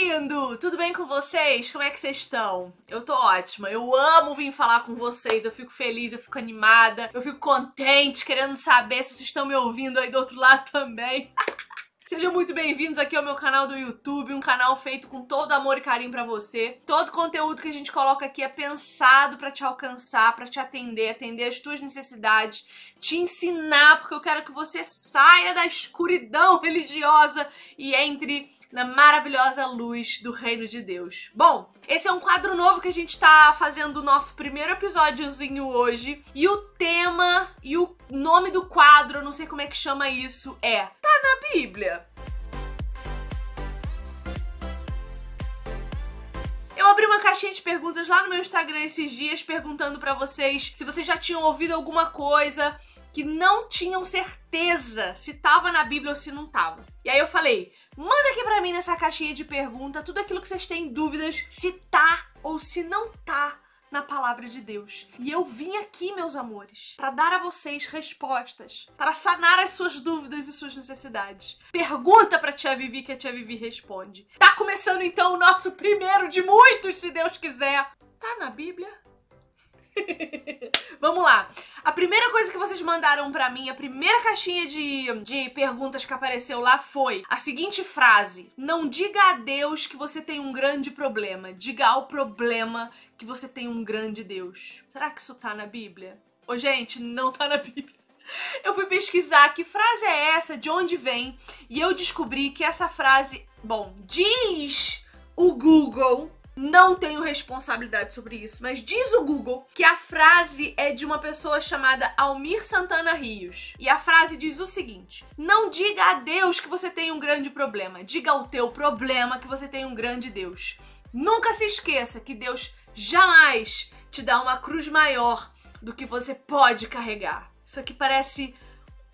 lindo! Tudo bem com vocês? Como é que vocês estão? Eu tô ótima. Eu amo vir falar com vocês. Eu fico feliz, eu fico animada, eu fico contente, querendo saber se vocês estão me ouvindo aí do outro lado também. Sejam muito bem-vindos aqui ao meu canal do YouTube, um canal feito com todo amor e carinho para você. Todo conteúdo que a gente coloca aqui é pensado para te alcançar, para te atender, atender as tuas necessidades, te ensinar, porque eu quero que você saia da escuridão religiosa e entre na maravilhosa luz do reino de Deus. Bom, esse é um quadro novo que a gente tá fazendo o nosso primeiro episódiozinho hoje. E o tema e o nome do quadro, não sei como é que chama isso, é Tá na Bíblia. Eu abri uma caixinha de perguntas lá no meu Instagram esses dias perguntando para vocês se vocês já tinham ouvido alguma coisa que não tinham certeza se tava na Bíblia ou se não tava. E aí eu falei, manda aqui pra mim nessa caixinha de pergunta tudo aquilo que vocês têm dúvidas se tá ou se não tá na palavra de Deus. E eu vim aqui, meus amores, para dar a vocês respostas, para sanar as suas dúvidas e suas necessidades. Pergunta para tia Vivi que a tia Vivi responde. Tá começando então o nosso primeiro de muitos, se Deus quiser. Tá na Bíblia? Vamos lá. A primeira coisa que vocês mandaram para mim, a primeira caixinha de, de perguntas que apareceu lá foi a seguinte frase: Não diga a Deus que você tem um grande problema, diga ao problema que você tem um grande Deus. Será que isso tá na Bíblia? Ô, gente, não tá na Bíblia. Eu fui pesquisar que frase é essa, de onde vem, e eu descobri que essa frase, bom, diz o Google não tenho responsabilidade sobre isso, mas diz o Google que a frase é de uma pessoa chamada Almir Santana Rios. E a frase diz o seguinte: Não diga a Deus que você tem um grande problema, diga ao teu problema que você tem um grande Deus. Nunca se esqueça que Deus jamais te dá uma cruz maior do que você pode carregar. Isso aqui parece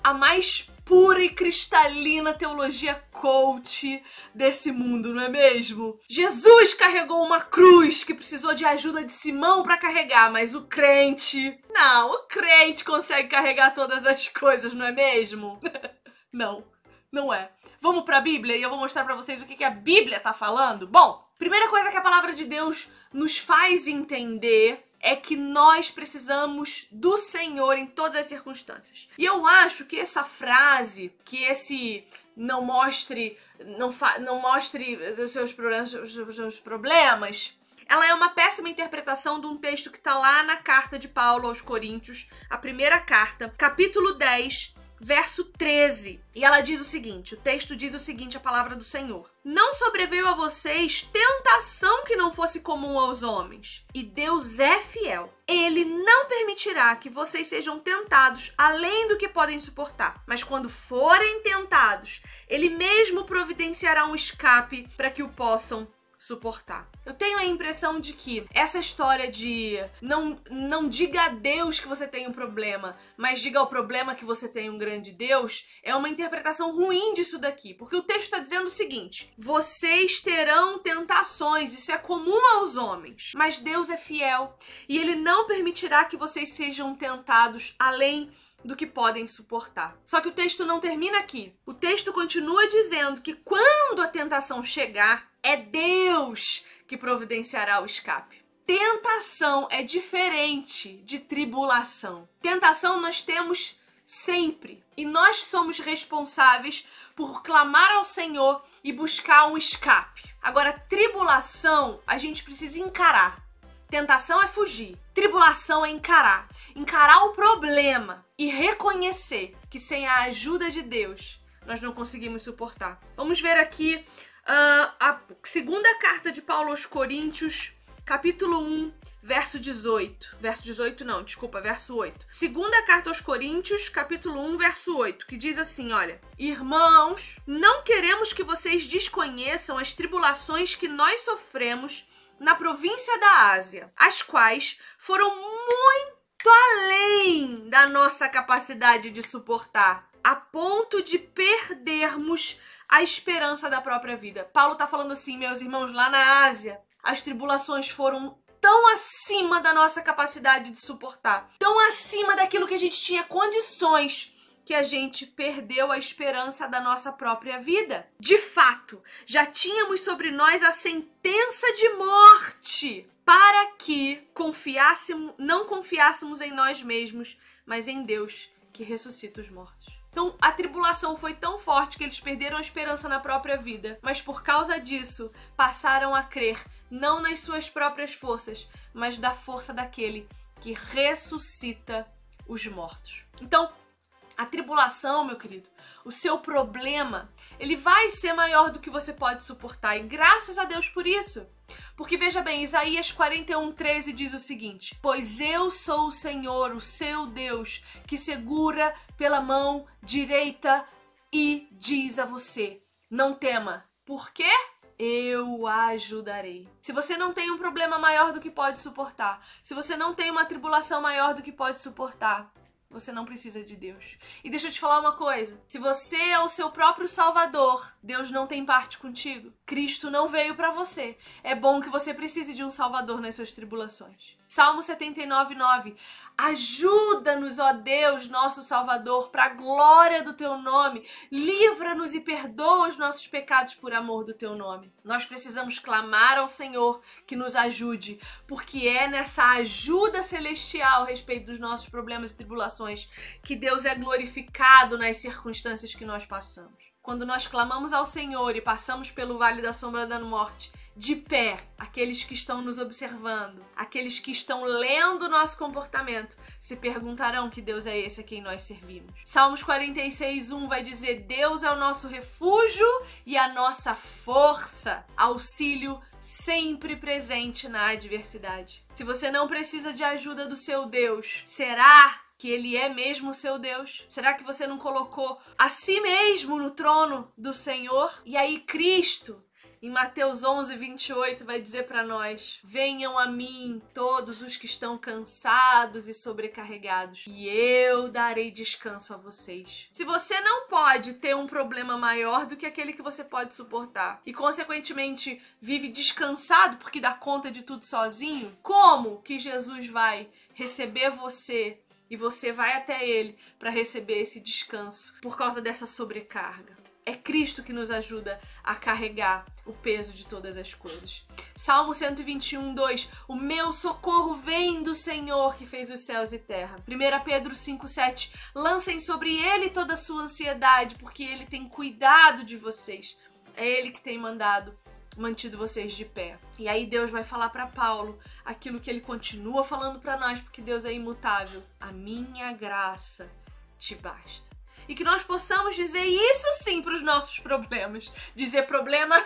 a mais pura e cristalina teologia coach desse mundo, não é mesmo? Jesus carregou uma cruz que precisou de ajuda de Simão para carregar, mas o crente, não, o crente consegue carregar todas as coisas, não é mesmo? não, não é. Vamos para a Bíblia e eu vou mostrar para vocês o que, que a Bíblia tá falando. Bom, primeira coisa que a palavra de Deus nos faz entender é que nós precisamos do Senhor em todas as circunstâncias. E eu acho que essa frase, que esse não mostre, não, não mostre os seus problemas, os seus problemas, ela é uma péssima interpretação de um texto que está lá na carta de Paulo aos Coríntios, a primeira carta, capítulo 10, verso 13. E ela diz o seguinte: o texto diz o seguinte, a palavra do Senhor: Não sobreveio a vocês tentação que não fosse comum aos homens, e Deus é fiel. Ele não permitirá que vocês sejam tentados além do que podem suportar, mas quando forem tentados, ele mesmo providenciará um escape para que o possam suportar. Eu tenho a impressão de que essa história de não, não diga a Deus que você tem um problema, mas diga ao problema que você tem um grande Deus, é uma interpretação ruim disso daqui. Porque o texto está dizendo o seguinte: vocês terão tentações, isso é comum aos homens, mas Deus é fiel e ele não permitirá que vocês sejam tentados além do que podem suportar. Só que o texto não termina aqui. O texto continua dizendo que quando a tentação chegar, é Deus que providenciará o escape. Tentação é diferente de tribulação. Tentação nós temos sempre e nós somos responsáveis por clamar ao Senhor e buscar um escape. Agora, tribulação a gente precisa encarar. Tentação é fugir, tribulação é encarar. Encarar o problema e reconhecer que sem a ajuda de Deus nós não conseguimos suportar. Vamos ver aqui Uh, a segunda carta de Paulo aos Coríntios, capítulo 1, verso 18. Verso 18 não, desculpa, verso 8. Segunda carta aos Coríntios, capítulo 1, verso 8, que diz assim, olha: Irmãos, não queremos que vocês desconheçam as tribulações que nós sofremos na província da Ásia, as quais foram muito além da nossa capacidade de suportar, a ponto de perdermos a esperança da própria vida. Paulo tá falando assim, meus irmãos, lá na Ásia, as tribulações foram tão acima da nossa capacidade de suportar, tão acima daquilo que a gente tinha condições que a gente perdeu a esperança da nossa própria vida. De fato, já tínhamos sobre nós a sentença de morte para que confiássemos, não confiássemos em nós mesmos, mas em Deus que ressuscita os mortos. Então, a tribulação foi tão forte que eles perderam a esperança na própria vida, mas por causa disso, passaram a crer não nas suas próprias forças, mas da força daquele que ressuscita os mortos. Então, a tribulação, meu querido, o seu problema, ele vai ser maior do que você pode suportar. E graças a Deus por isso. Porque veja bem, Isaías 41, 13 diz o seguinte: Pois eu sou o Senhor, o seu Deus, que segura pela mão direita e diz a você: Não tema. Por quê? eu ajudarei. Se você não tem um problema maior do que pode suportar, se você não tem uma tribulação maior do que pode suportar, você não precisa de Deus. E deixa eu te falar uma coisa: se você é o seu próprio Salvador, Deus não tem parte contigo. Cristo não veio para você. É bom que você precise de um Salvador nas suas tribulações. Salmo 79, 9. Ajuda-nos, ó Deus, nosso Salvador, para a glória do teu nome. Livra-nos e perdoa os nossos pecados por amor do teu nome. Nós precisamos clamar ao Senhor que nos ajude, porque é nessa ajuda celestial a respeito dos nossos problemas e tribulações que Deus é glorificado nas circunstâncias que nós passamos. Quando nós clamamos ao Senhor e passamos pelo vale da sombra da morte, de pé, aqueles que estão nos observando, aqueles que estão lendo nosso comportamento, se perguntarão que Deus é esse a quem nós servimos. Salmos 46, 1 vai dizer: Deus é o nosso refúgio e a nossa força, auxílio sempre presente na adversidade. Se você não precisa de ajuda do seu Deus, será que ele é mesmo seu Deus? Será que você não colocou a si mesmo no trono do Senhor? E aí Cristo em Mateus 11, 28, vai dizer para nós: Venham a mim todos os que estão cansados e sobrecarregados, e eu darei descanso a vocês. Se você não pode ter um problema maior do que aquele que você pode suportar, e consequentemente vive descansado porque dá conta de tudo sozinho, como que Jesus vai receber você e você vai até ele para receber esse descanso por causa dessa sobrecarga? É Cristo que nos ajuda a carregar o peso de todas as coisas. Salmo 121, 2. O meu socorro vem do Senhor que fez os céus e terra. 1 Pedro 5, 7. Lancem sobre ele toda a sua ansiedade, porque ele tem cuidado de vocês. É ele que tem mandado mantido vocês de pé. E aí Deus vai falar para Paulo aquilo que ele continua falando para nós, porque Deus é imutável. A minha graça te basta e que nós possamos dizer isso sim para os nossos problemas. Dizer problema,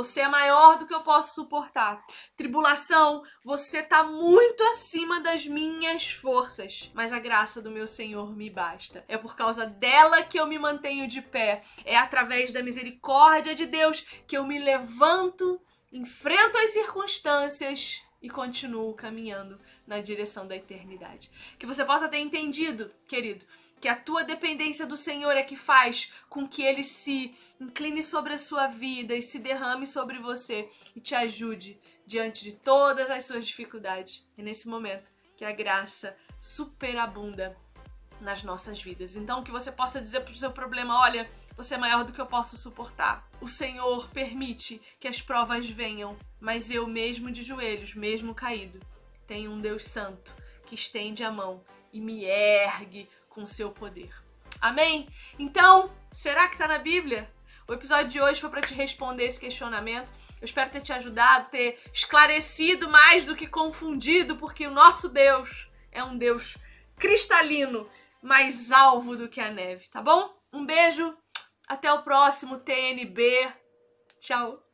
você é maior do que eu posso suportar. Tribulação, você está muito acima das minhas forças, mas a graça do meu Senhor me basta. É por causa dela que eu me mantenho de pé. É através da misericórdia de Deus que eu me levanto, enfrento as circunstâncias e continuo caminhando na direção da eternidade. Que você possa ter entendido, querido, que a tua dependência do Senhor é que faz com que ele se incline sobre a sua vida e se derrame sobre você e te ajude diante de todas as suas dificuldades. É nesse momento que a graça superabunda nas nossas vidas. Então, que você possa dizer para o seu problema: olha, você é maior do que eu posso suportar. O Senhor permite que as provas venham, mas eu, mesmo de joelhos, mesmo caído, tenho um Deus Santo que estende a mão e me ergue com o seu poder. Amém? Então, será que está na Bíblia? O episódio de hoje foi para te responder esse questionamento. Eu espero ter te ajudado, ter esclarecido mais do que confundido, porque o nosso Deus é um Deus cristalino, mais alvo do que a neve, tá bom? Um beijo, até o próximo TNB. Tchau.